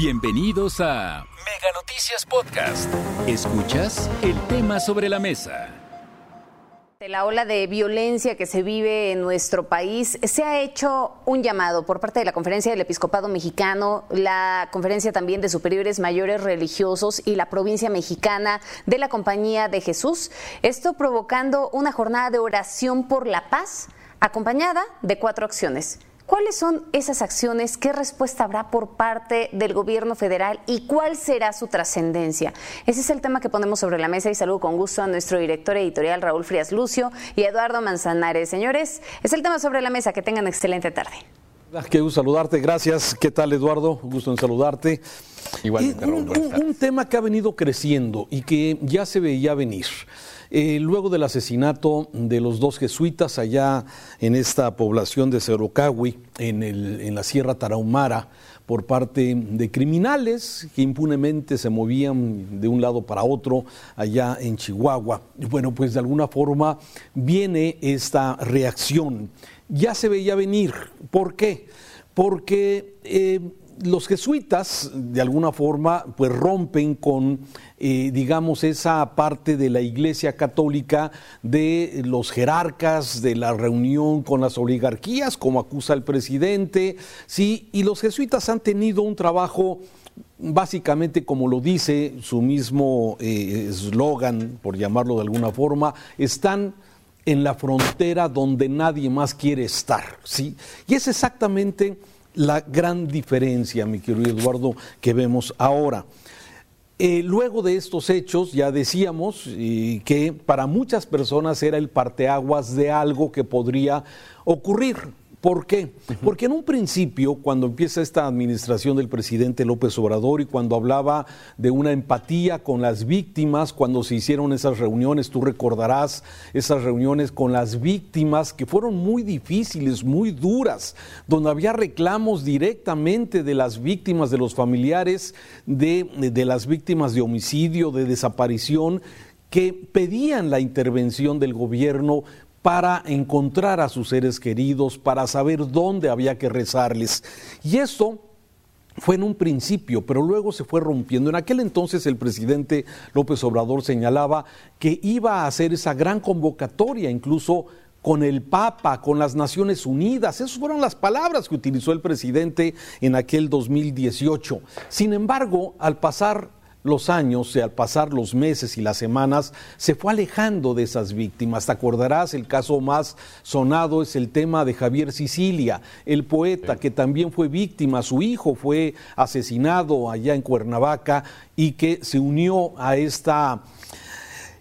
Bienvenidos a Mega Noticias Podcast. Escuchas el tema sobre la mesa. La ola de violencia que se vive en nuestro país, se ha hecho un llamado por parte de la Conferencia del Episcopado Mexicano, la Conferencia también de Superiores Mayores Religiosos y la provincia mexicana de la Compañía de Jesús. Esto provocando una jornada de oración por la paz acompañada de cuatro acciones. ¿Cuáles son esas acciones? ¿Qué respuesta habrá por parte del gobierno federal y cuál será su trascendencia? Ese es el tema que ponemos sobre la mesa y saludo con gusto a nuestro director editorial Raúl Frías Lucio y Eduardo Manzanares. Señores, es el tema sobre la mesa. Que tengan excelente tarde. Qué gusto saludarte, gracias. ¿Qué tal, Eduardo? Un gusto en saludarte. Igualmente, Raúl, un tema que ha venido creciendo y que ya se veía venir. Eh, luego del asesinato de los dos jesuitas allá en esta población de Cerocahui, en, en la Sierra Tarahumara, por parte de criminales que impunemente se movían de un lado para otro allá en Chihuahua. Bueno, pues de alguna forma viene esta reacción. Ya se veía venir. ¿Por qué? Porque eh, los jesuitas, de alguna forma, pues rompen con, eh, digamos, esa parte de la Iglesia Católica de los jerarcas, de la reunión con las oligarquías, como acusa el presidente, sí, y los jesuitas han tenido un trabajo básicamente como lo dice su mismo eh, eslogan, por llamarlo de alguna forma, están en la frontera donde nadie más quiere estar, ¿sí? Y es exactamente la gran diferencia, mi querido Eduardo, que vemos ahora. Eh, luego de estos hechos, ya decíamos que para muchas personas era el parteaguas de algo que podría ocurrir. ¿Por qué? Porque en un principio, cuando empieza esta administración del presidente López Obrador y cuando hablaba de una empatía con las víctimas, cuando se hicieron esas reuniones, tú recordarás esas reuniones con las víctimas que fueron muy difíciles, muy duras, donde había reclamos directamente de las víctimas, de los familiares, de, de las víctimas de homicidio, de desaparición, que pedían la intervención del gobierno para encontrar a sus seres queridos, para saber dónde había que rezarles. Y esto fue en un principio, pero luego se fue rompiendo. En aquel entonces el presidente López Obrador señalaba que iba a hacer esa gran convocatoria, incluso con el Papa, con las Naciones Unidas. Esas fueron las palabras que utilizó el presidente en aquel 2018. Sin embargo, al pasar los años, al pasar los meses y las semanas, se fue alejando de esas víctimas. Te acordarás, el caso más sonado es el tema de Javier Sicilia, el poeta que también fue víctima, su hijo fue asesinado allá en Cuernavaca y que se unió a esta...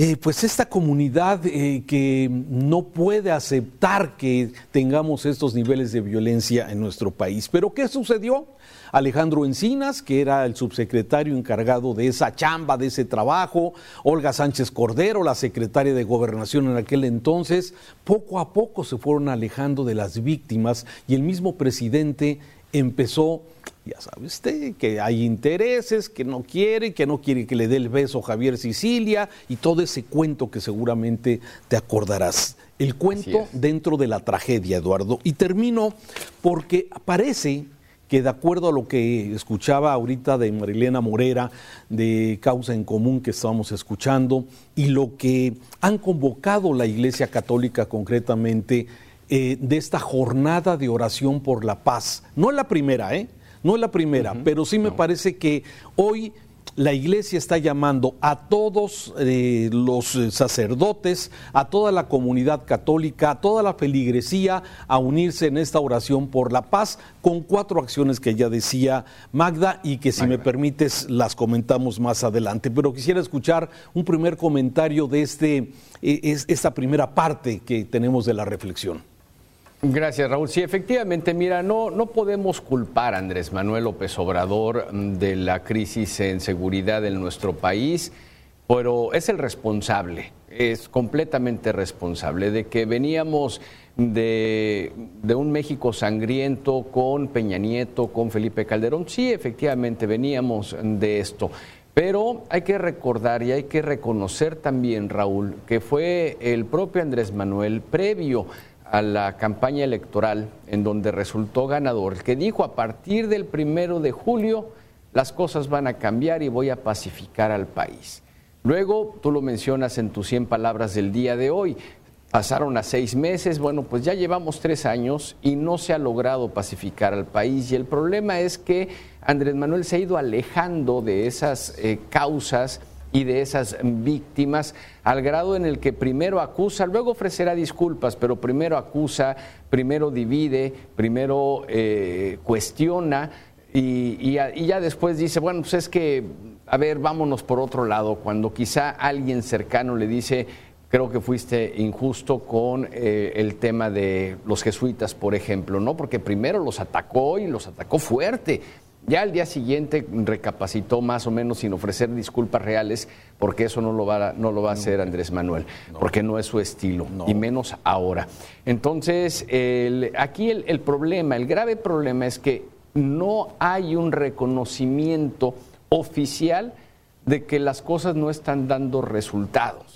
Eh, pues esta comunidad eh, que no puede aceptar que tengamos estos niveles de violencia en nuestro país. Pero ¿qué sucedió? Alejandro Encinas, que era el subsecretario encargado de esa chamba, de ese trabajo, Olga Sánchez Cordero, la secretaria de Gobernación en aquel entonces, poco a poco se fueron alejando de las víctimas y el mismo presidente empezó, ya sabe usted, que hay intereses, que no quiere, que no quiere que le dé el beso Javier Sicilia y todo ese cuento que seguramente te acordarás. El cuento dentro de la tragedia, Eduardo. Y termino porque parece que de acuerdo a lo que escuchaba ahorita de Marilena Morera, de Causa en Común que estábamos escuchando, y lo que han convocado la Iglesia Católica concretamente eh, de esta jornada de oración por la paz. No la primera, ¿eh? No es la primera, pero sí me parece que hoy la iglesia está llamando a todos eh, los eh, sacerdotes, a toda la comunidad católica, a toda la feligresía a unirse en esta oración por la paz con cuatro acciones que ya decía Magda y que si me permites las comentamos más adelante. Pero quisiera escuchar un primer comentario de este, eh, esta primera parte que tenemos de la reflexión. Gracias, Raúl. Sí, efectivamente, mira, no, no podemos culpar a Andrés Manuel López Obrador mm, de la crisis en seguridad en nuestro país, pero es el responsable, es completamente responsable de que veníamos de, de, un México sangriento con Peña Nieto, con Felipe Calderón. Sí, efectivamente, veníamos de esto. Pero hay que recordar y hay que reconocer también, Raúl, que fue el propio Andrés Manuel previo a la campaña electoral en donde resultó ganador, que dijo a partir del primero de julio las cosas van a cambiar y voy a pacificar al país. Luego, tú lo mencionas en tus 100 palabras del día de hoy, pasaron a seis meses, bueno, pues ya llevamos tres años y no se ha logrado pacificar al país y el problema es que Andrés Manuel se ha ido alejando de esas eh, causas y de esas víctimas al grado en el que primero acusa, luego ofrecerá disculpas, pero primero acusa, primero divide, primero eh, cuestiona y, ya después dice, bueno, pues es que, a ver, vámonos por otro lado, cuando quizá alguien cercano le dice, creo que fuiste injusto con eh, el tema de los jesuitas, por ejemplo, ¿no? Porque primero los atacó y los atacó fuerte. Ya al día siguiente recapacitó más o menos sin ofrecer disculpas reales, porque eso no lo va a, no lo va a hacer Andrés Manuel, porque no es su estilo, y menos ahora. Entonces, aquí el problema, el grave problema es que no hay un reconocimiento oficial de que las cosas no están dando resultados.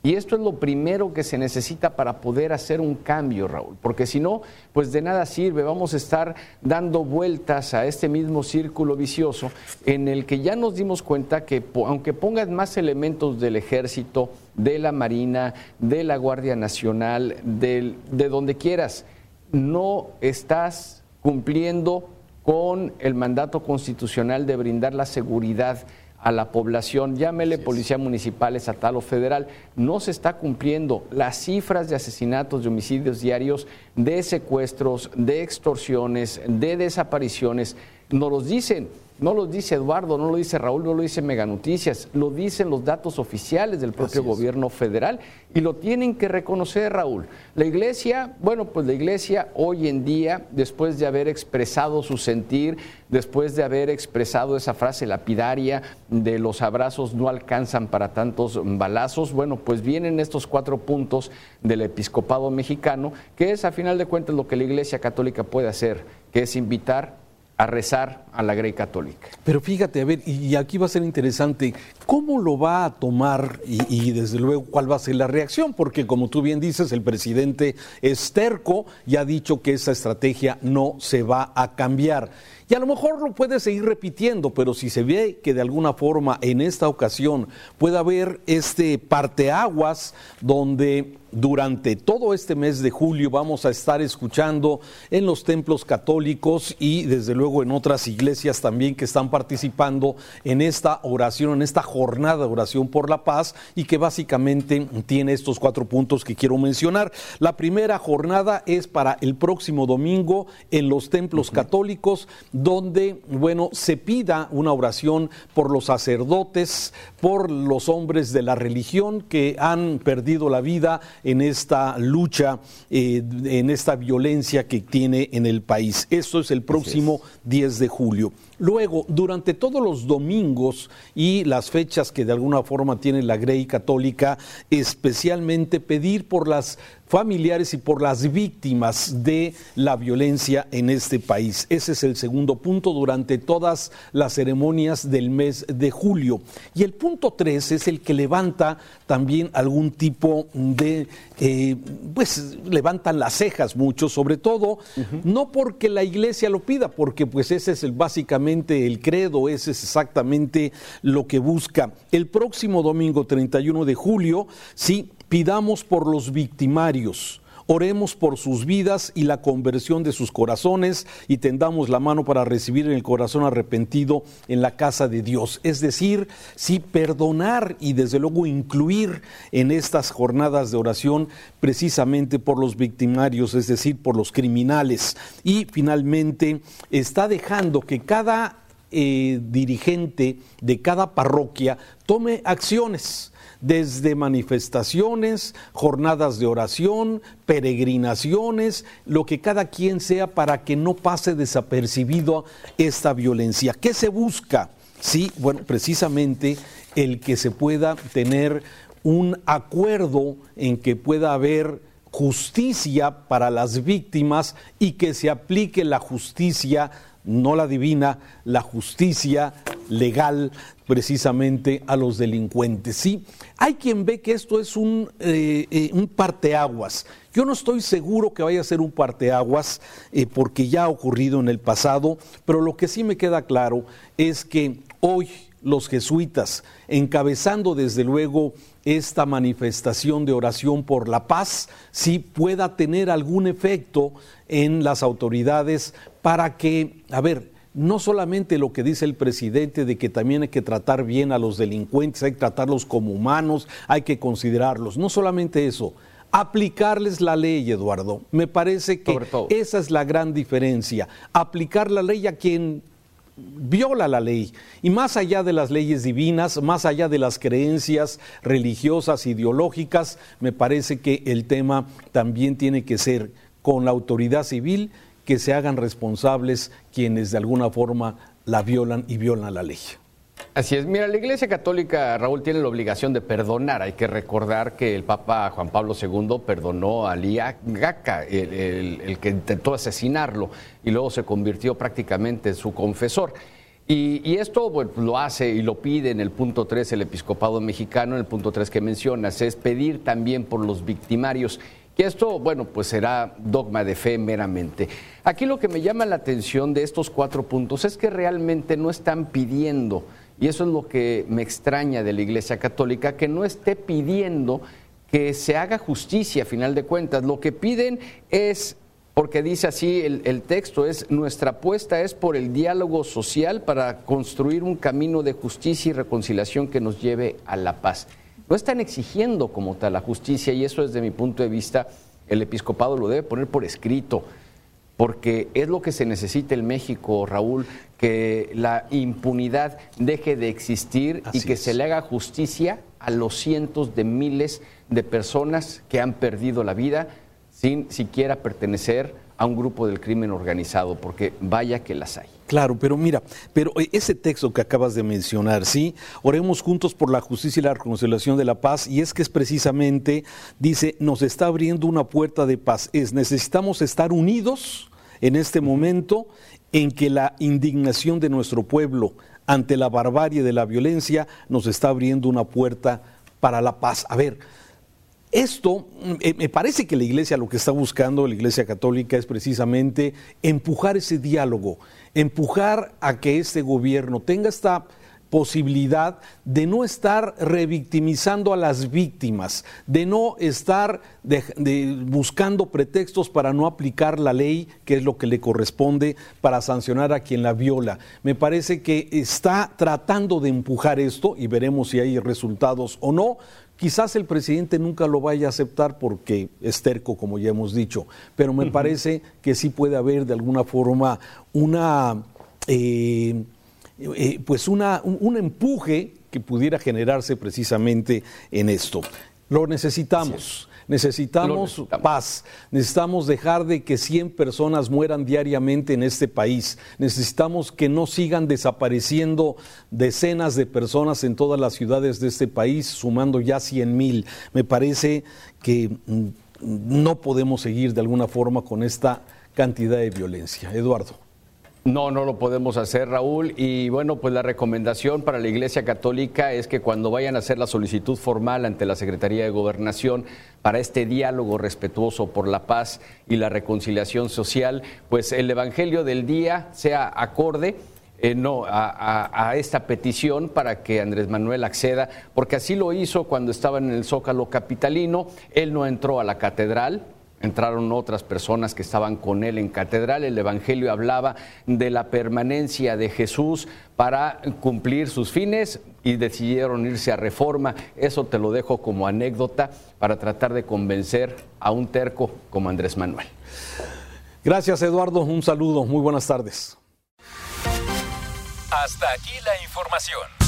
Y esto es lo primero que se necesita para poder hacer un cambio, Raúl, porque si no, pues de nada sirve, vamos a estar dando vueltas a este mismo círculo vicioso en el que ya nos dimos cuenta que aunque pongas más elementos del ejército, de la Marina, de la Guardia Nacional, de, de donde quieras, no estás cumpliendo con el mandato constitucional de brindar la seguridad a la población, llámele policía municipal, estatal o federal, no se está cumpliendo. Las cifras de asesinatos, de homicidios diarios, de secuestros, de extorsiones, de desapariciones, nos los dicen. No lo dice Eduardo, no lo dice Raúl, no lo dice Mega Noticias, lo dicen los datos oficiales del propio gobierno federal y lo tienen que reconocer, Raúl. La iglesia, bueno, pues la iglesia hoy en día, después de haber expresado su sentir, después de haber expresado esa frase lapidaria de los abrazos no alcanzan para tantos balazos, bueno, pues vienen estos cuatro puntos del episcopado mexicano, que es a final de cuentas lo que la iglesia católica puede hacer, que es invitar a rezar a la Grey Católica. Pero fíjate, a ver, y aquí va a ser interesante, ¿cómo lo va a tomar y, desde luego cuál va a ser la reacción? Porque como tú bien dices, el presidente Esterco ya ha dicho que esa estrategia no se va a cambiar. Y a lo mejor lo puede seguir repitiendo, pero si se ve que de alguna forma en esta ocasión puede haber este parteaguas donde durante todo este mes de julio vamos a estar escuchando en los templos católicos y desde luego en otras iglesias también que están participando en esta oración, en esta jornada de oración por la paz y que básicamente tiene estos cuatro puntos que quiero mencionar. La primera jornada es para el próximo domingo en los templos católicos donde, bueno, se pida una oración por los sacerdotes, por los hombres de la religión que han perdido la vida en esta lucha, eh, en esta violencia que tiene en el país. Esto es el próximo 10 de julio. Luego, durante todos los domingos y las fechas que de alguna forma tiene la Grey Católica, especialmente pedir por las familiares y por las víctimas de la violencia en este país. Ese es el segundo punto durante todas las ceremonias del mes de julio. Y el punto tres es el que levanta también algún tipo de, eh, pues levantan las cejas mucho, sobre todo, no porque la iglesia lo pida, porque pues ese es el básicamente el credo, ese es exactamente lo que busca. El próximo domingo 31 de julio, sí, pidamos por los victimarios. Oremos por sus vidas y la conversión de sus corazones y tendamos la mano para recibir en el corazón arrepentido en la casa de Dios. Es decir, sí perdonar y desde luego incluir en estas jornadas de oración precisamente por los victimarios, es decir, por los criminales. Y finalmente está dejando que cada eh, dirigente de cada parroquia tome acciones desde manifestaciones, jornadas de oración, peregrinaciones, lo que cada quien sea para que no pase desapercibido esta violencia. ¿Qué se busca? Sí, bueno, precisamente el que se pueda tener un acuerdo en que pueda haber justicia para las víctimas y que se aplique la justicia, no la divina, la justicia legal precisamente a los delincuentes. Sí, hay quien ve que esto es un, eh, eh, un parteaguas. Yo no estoy seguro que vaya a ser un parteaguas eh, porque ya ha ocurrido en el pasado, pero lo que sí me queda claro es que hoy los jesuitas, encabezando desde luego esta manifestación de oración por la paz, sí pueda tener algún efecto en las autoridades para que, a ver, no solamente lo que dice el presidente de que también hay que tratar bien a los delincuentes, hay que tratarlos como humanos, hay que considerarlos, no solamente eso, aplicarles la ley, Eduardo. Me parece que esa es la gran diferencia, aplicar la ley a quien viola la ley. Y más allá de las leyes divinas, más allá de las creencias religiosas, ideológicas, me parece que el tema también tiene que ser con la autoridad civil que se hagan responsables quienes de alguna forma la violan y violan la ley. Así es. Mira, la Iglesia Católica, Raúl, tiene la obligación de perdonar. Hay que recordar que el Papa Juan Pablo II perdonó a Lía Gaca, el, que intentó asesinarlo, y luego se convirtió prácticamente en su confesor. Y, esto lo hace y lo pide en el punto 3 el episcopado mexicano, en el punto 3 que mencionas, es pedir también por los victimarios. Y esto, bueno, pues será dogma de fe meramente. Aquí lo que me llama la atención de estos cuatro puntos es que realmente no están pidiendo y eso es lo que me extraña de la Iglesia Católica, que no esté pidiendo que se haga justicia a final de cuentas. Lo que piden es, porque dice así el, texto, es nuestra apuesta es por el diálogo social para construir un camino de justicia y reconciliación que nos lleve a la paz. No están exigiendo como tal la justicia y eso desde mi punto de vista el episcopado lo debe poner por escrito porque es lo que se necesita en México, Raúl, que la impunidad deje de existir y que se le haga justicia a los cientos de miles de personas que han perdido la vida sin siquiera pertenecer a un grupo del crimen organizado, porque vaya que las hay. Claro, pero mira, pero eh, ese texto que acabas de mencionar, sí, oremos juntos por la justicia y la reconciliación de la paz, y es que es precisamente, dice, nos está abriendo una puerta de paz. Es, necesitamos estar unidos en este momento en que la indignación de nuestro pueblo ante la barbarie de la violencia nos está abriendo una puerta para la paz. A ver, esto, eh, me parece que la iglesia lo que está buscando, la iglesia católica, es precisamente empujar ese diálogo, empujar a que este gobierno tenga esta posibilidad de no estar revictimizando a las víctimas, de no estar buscando pretextos para no aplicar la ley, que es lo que le corresponde para sancionar a quien la viola. Me parece que está tratando de empujar esto y veremos si hay resultados o no, Quizás el presidente nunca lo vaya a aceptar porque es terco, como ya hemos dicho, pero me parece que sí puede haber de alguna forma una, eh, eh, pues una, un, empuje que pudiera generarse precisamente en esto. Lo necesitamos. Necesitamos paz, necesitamos dejar de que 100 personas mueran diariamente en este país, necesitamos que no sigan desapareciendo decenas de personas en todas las ciudades de este país, sumando ya 100 mil. Me parece que mm, no podemos seguir de alguna forma con esta cantidad de violencia. Eduardo. No, no lo podemos hacer, Raúl. Y bueno, pues la recomendación para la Iglesia Católica es que cuando vayan a hacer la solicitud formal ante la Secretaría de Gobernación para este diálogo respetuoso por la paz y la reconciliación social, pues el Evangelio del día sea acorde. Eh, no, a, a, esta petición para que Andrés Manuel acceda, porque así lo hizo cuando estaba en el Zócalo Capitalino. Él no entró a la catedral, entraron otras personas que estaban con él en catedral. El Evangelio hablaba de la permanencia de Jesús para cumplir sus fines y decidieron irse a reforma. Eso te lo dejo como anécdota para tratar de convencer a un terco como Andrés Manuel. Gracias Eduardo, un saludo, muy buenas tardes. Hasta aquí la información.